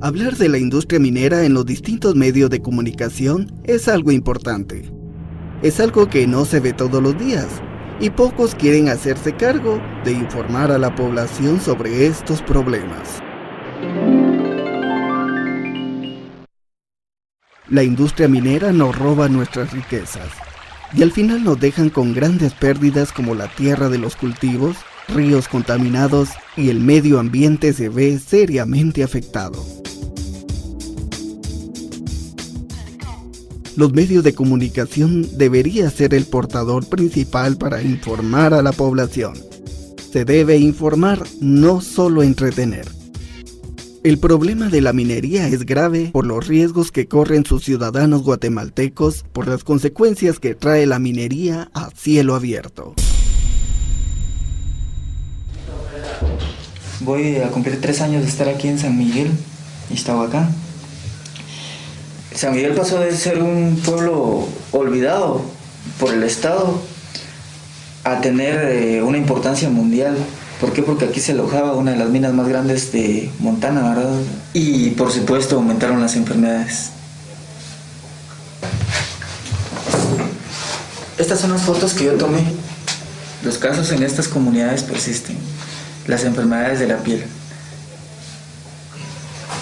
Hablar de la industria minera en los distintos medios de comunicación es algo importante. Es algo que no se ve todos los días y pocos quieren hacerse cargo de informar a la población sobre estos problemas. La industria minera nos roba nuestras riquezas y al final nos dejan con grandes pérdidas como la tierra de los cultivos, ríos contaminados y el medio ambiente se ve seriamente afectado. Los medios de comunicación debería ser el portador principal para informar a la población. Se debe informar, no solo entretener. El problema de la minería es grave por los riesgos que corren sus ciudadanos guatemaltecos por las consecuencias que trae la minería a cielo abierto. Voy a cumplir tres años de estar aquí en San Miguel, acá. San Miguel pasó de ser un pueblo olvidado por el Estado a tener eh, una importancia mundial. ¿Por qué? Porque aquí se alojaba una de las minas más grandes de Montana, ¿verdad? Y por supuesto aumentaron las enfermedades. Estas son las fotos que yo tomé. Los casos en estas comunidades persisten. Las enfermedades de la piel.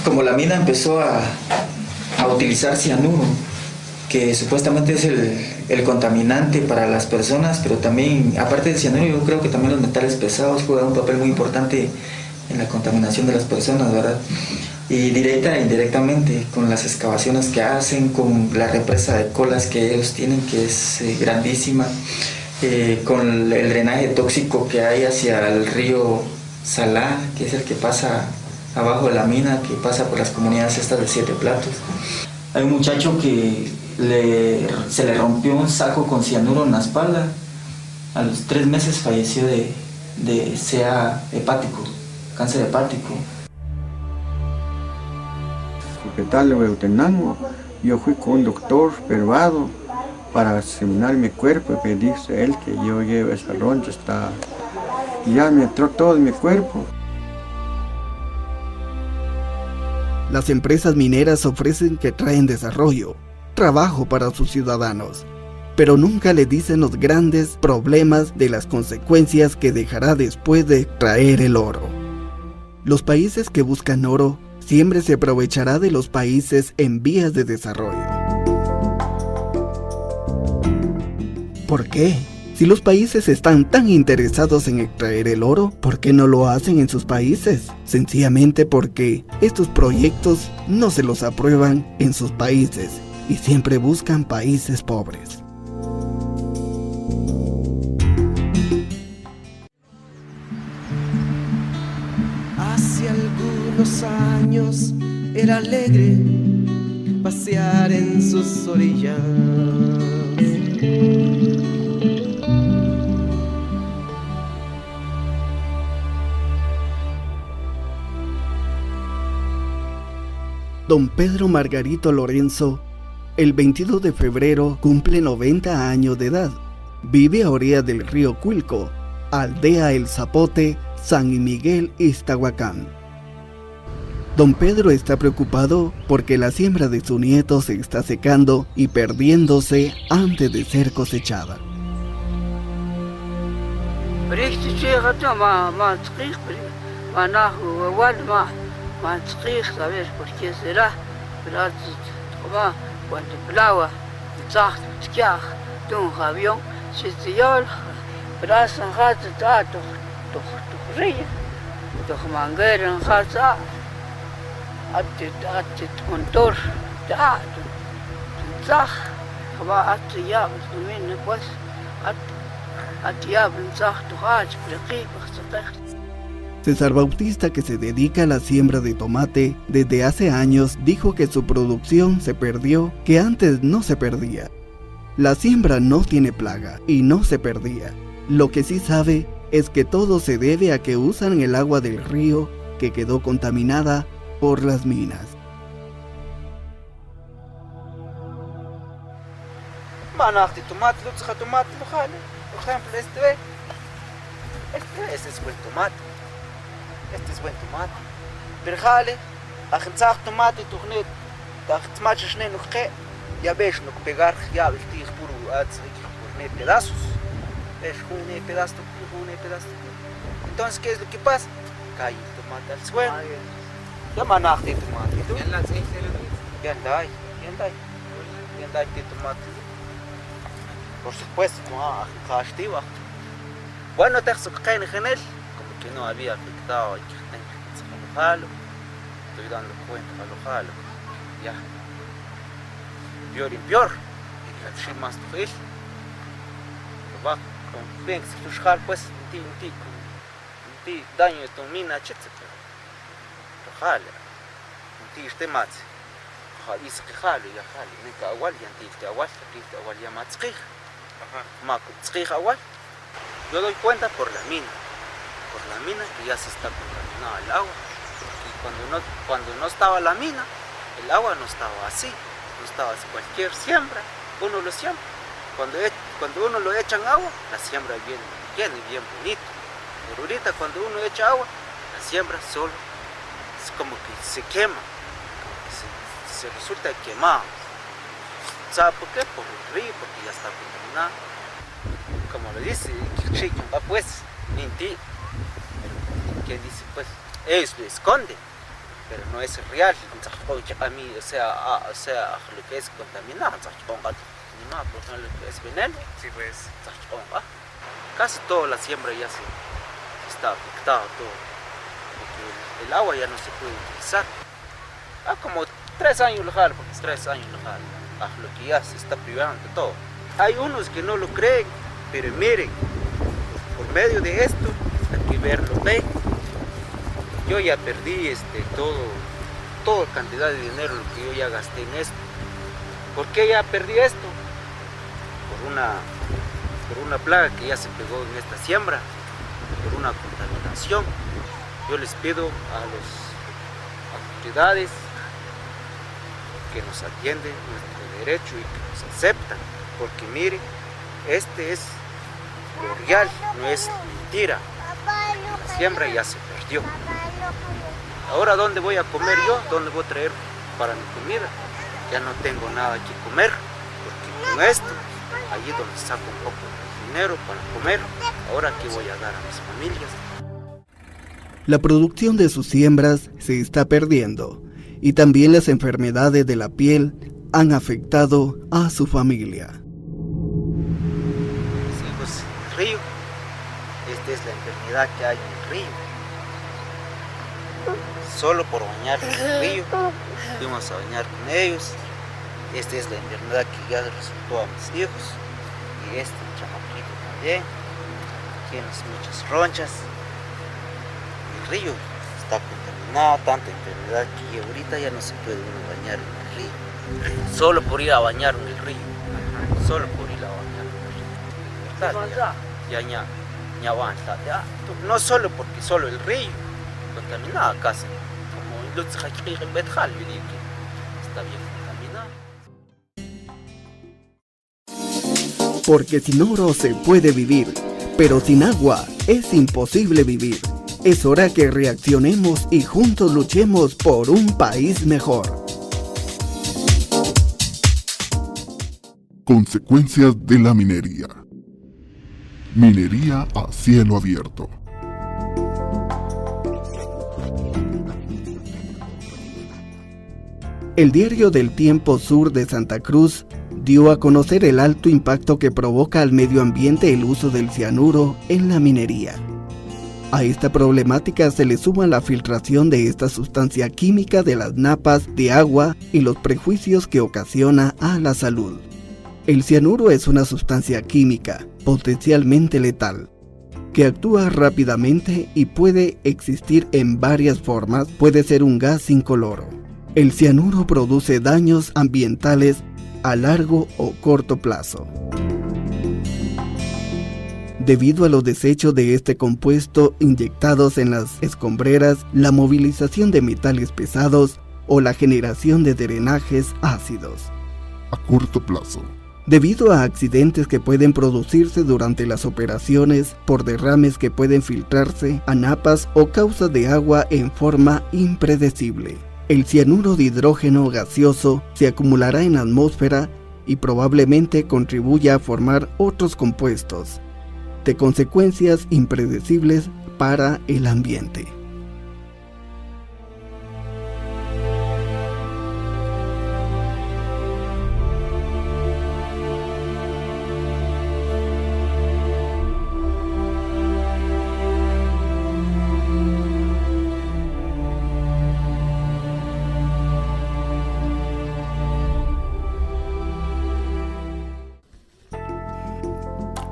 Como la mina empezó a, a utilizar cianuro, que supuestamente es el, contaminante para las personas, pero también, aparte del cianuro, yo creo que también los metales pesados juegan un papel muy importante en la contaminación de las personas, ¿verdad? Y directa e indirectamente, con las excavaciones que hacen, con la represa de colas que ellos tienen, que es eh, grandísima, eh, con el drenaje tóxico que hay hacia el río Salá, que es el que pasa abajo de la mina que pasa por las comunidades estas de Siete Platos. Hay un muchacho que se le rompió un saco con cianuro en la espalda. A los tres meses falleció de, de SEA hepático, cáncer hepático. Hospital de yo fui con un doctor peruano para examinar mi cuerpo y me dice él que yo llevo esa roncha, está, ya me entró todo en mi cuerpo. Las empresas mineras ofrecen que traen desarrollo, trabajo para sus ciudadanos, pero nunca le dicen los grandes problemas de las consecuencias que dejará después de traer el oro. Los países que buscan oro siempre se aprovechará de los países en vías de desarrollo. ¿Por qué? Si los países están tan interesados en extraer el oro, ¿por qué no lo hacen en sus países? Sencillamente porque estos proyectos no se los aprueban en sus países y siempre buscan países pobres. Hace algunos años era alegre pasear en sus orillas Don Pedro Margarito Lorenzo, el 22 de febrero cumple 90 años de edad. Vive a orilla del río Cuilco, aldea El Zapote, San Miguel, Iztahuacán. Don Pedro está preocupado porque la siembra de su nieto se está secando y perdiéndose antes de ser cosechada. Mantzqij, ¿sabes por qué será? Pero como cuando plagua, tzach, skiach, tun avión, si te yol, pero san hat ta to to to ríe, to manguera hat a at at contor, ta tzach, va at ya, también pues at at ya, tzach, to hat, pero qué, pues César Bautista, que se dedica a la siembra de tomate desde hace años, dijo que su producción se perdió, que antes no se perdía. La siembra no tiene plaga y no se perdía. Lo que sí sabe es que todo se debe a que usan el agua del río que quedó contaminada por las minas. este, este es buen tomate este es buen tomate. Pero jale, Ajentzaj tomate tujnet, tajtzmach shne nukje, ya ves nuk pegar ya vestir puro ats por pedazos. Ves june pedazo, june pedazo. Entonces, ¿qué es lo que pasa? Cae el tomate al suelo. Ya manajte el tomate. ¿tú? Ya anda ahí, ya anda ahí. Ya anda ahí el tomate. Por supuesto, no, ajastiva. Bueno, te has caído en general, que no había afectado a que tenga jalo. Estoy dando cuenta a lo jalo. Ya. Peor y peor. Y chi más tu. Va, con bien que se tu jal, pues, un ti, un ti, un ti, daño de tu mina, pero. Lo jale. Un ti, este más. Que jalo, ya jalo. Nika awal, ya ti, te awal, te awal, ya más Maco, tzqij awal. Yo doy cuenta por la mina, por la mina que ya se está contaminando el agua. Y cuando no, cuando no estaba la mina, el agua no estaba así, no estaba así. Cualquier siembra, uno lo siembra. Cuando, e- cuando uno lo echan agua, la siembra viene bien y bien bonito. Pero ahorita cuando uno echa agua, la siembra solo es como que se quema, se, se resulta quemado. ¿Sabe por qué? Por el río, porque ya está contaminado. Como lo dice, va pues, minti. ¿Quién dice pues? Ellos lo esconden, pero no es real. A mí, o sea, a- o sea, lo que es no, lo que es veneno, Sí, pues. casi toda la siembra ya se está afectada, todo. Porque el, el agua ya no se puede utilizar. Ah, como tres años lo jalo, porque es tres años lo jalo. Ah, lo que ya se está privando de todo. Hay unos que no lo creen, pero miren, por medio de esto, que verlo, ve. Yo ya perdí este, todo, toda cantidad de dinero lo que yo ya gasté en esto. ¿Por qué ya perdí esto? Por una, por una plaga que ya se pegó en esta siembra, por una contaminación. Yo les pido a las autoridades que nos atienden nuestro derecho y que nos aceptan, porque mire, este es lo real, no es mentira. La siembra ya se perdió. Ahora, ¿dónde voy a comer yo? ¿Dónde voy a traer para mi comida? Ya no tengo nada que comer, porque con esto, allí donde saco un poco de dinero para comer, ahora qué voy a dar a mis familias. La producción de sus siembras se está perdiendo y también las enfermedades de la piel han afectado a su familia. Que hay en el río. Solo por bañar en el río, fuimos a bañar con ellos. Esta es la enfermedad que ya resultó a mis hijos. Y este chamaquito también. Tienes muchas ronchas. El río está contaminado, tanta enfermedad que ahorita ya no se puede uno bañar en el río. Solo por ir a bañar en el río. Solo por ir a bañar en el río. Ya, ya, ya no solo porque solo el río contaminado casi. Como el Lutz Hakir en Betjal, yo digo que está bien contaminado. Porque sin oro se puede vivir, pero sin agua es imposible vivir. Es hora que reaccionemos y juntos luchemos por un país mejor. Consecuencias de la minería. Minería a cielo abierto. El diario del Tiempo Sur de Santa Cruz dio a conocer el alto impacto que provoca al medio ambiente el uso del cianuro en la minería. A esta problemática se le suma la filtración de esta sustancia química de las napas de agua y los prejuicios que ocasiona a la salud. El cianuro es una sustancia química potencialmente letal que actúa rápidamente y puede existir en varias formas, puede ser un gas incoloro. El cianuro produce daños ambientales a largo o corto plazo. Debido a los desechos de este compuesto inyectados en las escombreras, la movilización de metales pesados o la generación de drenajes ácidos. A corto plazo. Debido a accidentes que pueden producirse durante las operaciones por derrames que pueden filtrarse a napas o causas de agua en forma impredecible. el cianuro de hidrógeno gaseoso se acumulará en la atmósfera y probablemente contribuya a formar otros compuestos, de consecuencias impredecibles para el ambiente.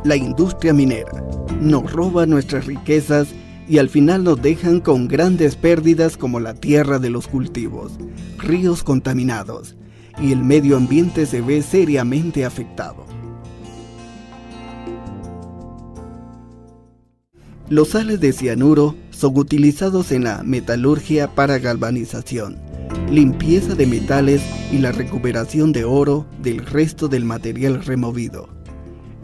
La industria minera. Nos roba nuestras riquezas y al final nos dejan con grandes pérdidas como la tierra de los cultivos, ríos contaminados y el medio ambiente se ve seriamente afectado. Los sales de cianuro son utilizados en la metalurgia para galvanización, limpieza de metales y la recuperación de oro del resto del material removido.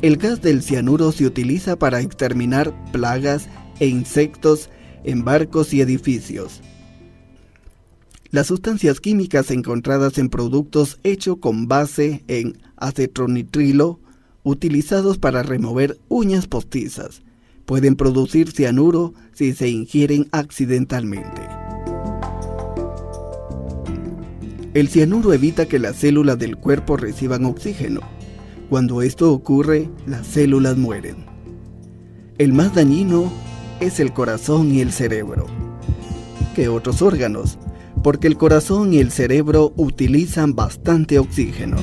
El gas del cianuro se utiliza para exterminar plagas e insectos en barcos y edificios. Las sustancias químicas encontradas en productos hechos con base en acetronitrilo, utilizados para remover uñas postizas, pueden producir cianuro si se ingieren accidentalmente. El cianuro evita que las células del cuerpo reciban oxígeno, cuando esto ocurre, las células mueren. El más dañino es el corazón y el cerebro que otros órganos, porque el corazón y el cerebro utilizan bastante oxígeno.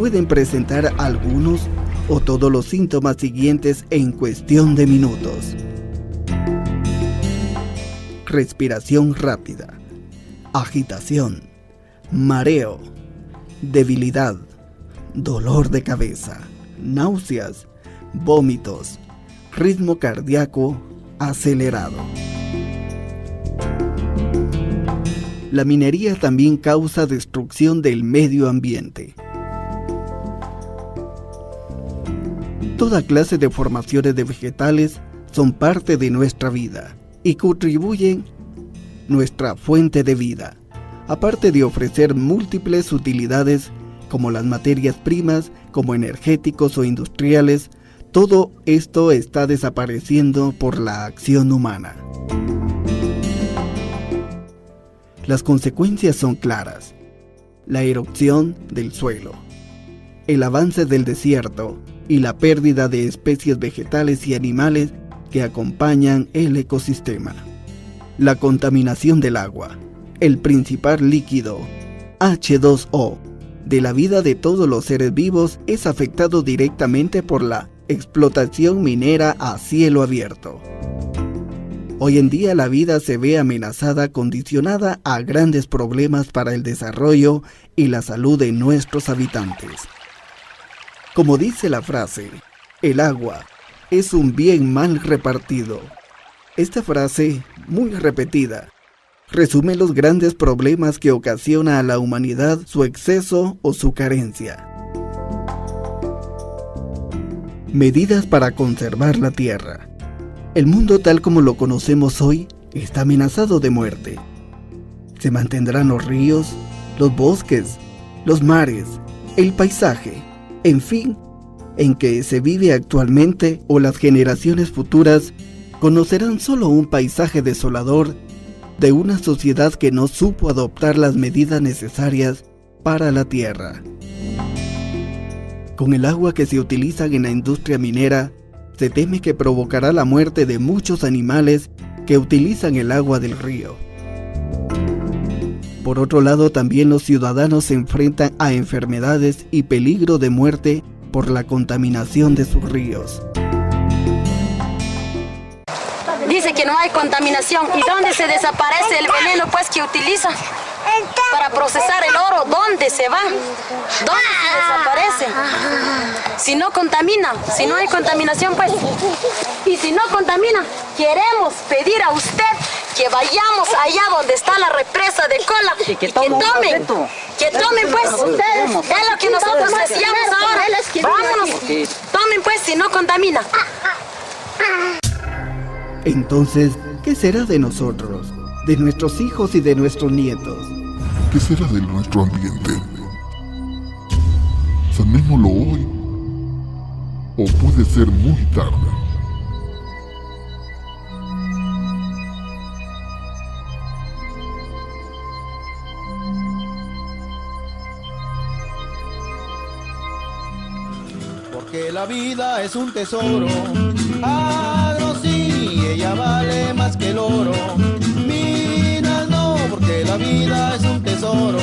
Pueden presentar algunos o todos los síntomas siguientes en cuestión de minutos. Respiración rápida, agitación, mareo, debilidad, dolor de cabeza, náuseas, vómitos, ritmo cardíaco acelerado. La minería también causa destrucción del medio ambiente. Toda clase de formaciones de vegetales son parte de nuestra vida y contribuyen nuestra fuente de vida, aparte de ofrecer múltiples utilidades como las materias primas, como energéticos o industriales, todo esto está desapareciendo por la acción humana. Las consecuencias son claras. La erupción del suelo, el avance del desierto, y la pérdida de especies vegetales y animales que acompañan el ecosistema. La contaminación del agua, el principal líquido, H2O, de la vida de todos los seres vivos es afectado directamente por la explotación minera a cielo abierto. Hoy en día la vida se ve amenazada condicionada a grandes problemas para el desarrollo y la salud de nuestros habitantes. Como dice la frase, el agua es un bien mal repartido. Esta frase, muy repetida, resume los grandes problemas que ocasiona a la humanidad su exceso o su carencia. Medidas para conservar la tierra. El mundo tal como lo conocemos hoy está amenazado de muerte. Se mantendrán los ríos, los bosques, los mares, el paisaje, en fin, en que se vive actualmente o las generaciones futuras conocerán solo un paisaje desolador de una sociedad que no supo adoptar las medidas necesarias para la tierra. Con el agua que se utiliza en la industria minera, se teme que provocará la muerte de muchos animales que utilizan el agua del río. Por otro lado, también los ciudadanos se enfrentan a enfermedades y peligro de muerte por la contaminación de sus ríos. Dice que no hay contaminación. ¿Y dónde se desaparece el veneno pues que utiliza? Para procesar el oro, ¿dónde se va? ¿Dónde se desaparece? Si no contamina, si no hay contaminación pues. Y si no contamina, queremos pedir a usted que vayamos allá donde está la represa de cola y que, tomen, que tomen pues, es lo que nosotros decíamos ahora, vámonos, tomen pues si no contamina. Entonces, ¿qué será de nosotros, de nuestros hijos y de nuestros nietos? ¿Qué será de nuestro ambiente? ¿Sanémoslo hoy? ¿O puede ser muy tarde? la vida es un tesoro. Ah, Agro sí, ella vale más que el oro. Minas no, porque la vida es un tesoro.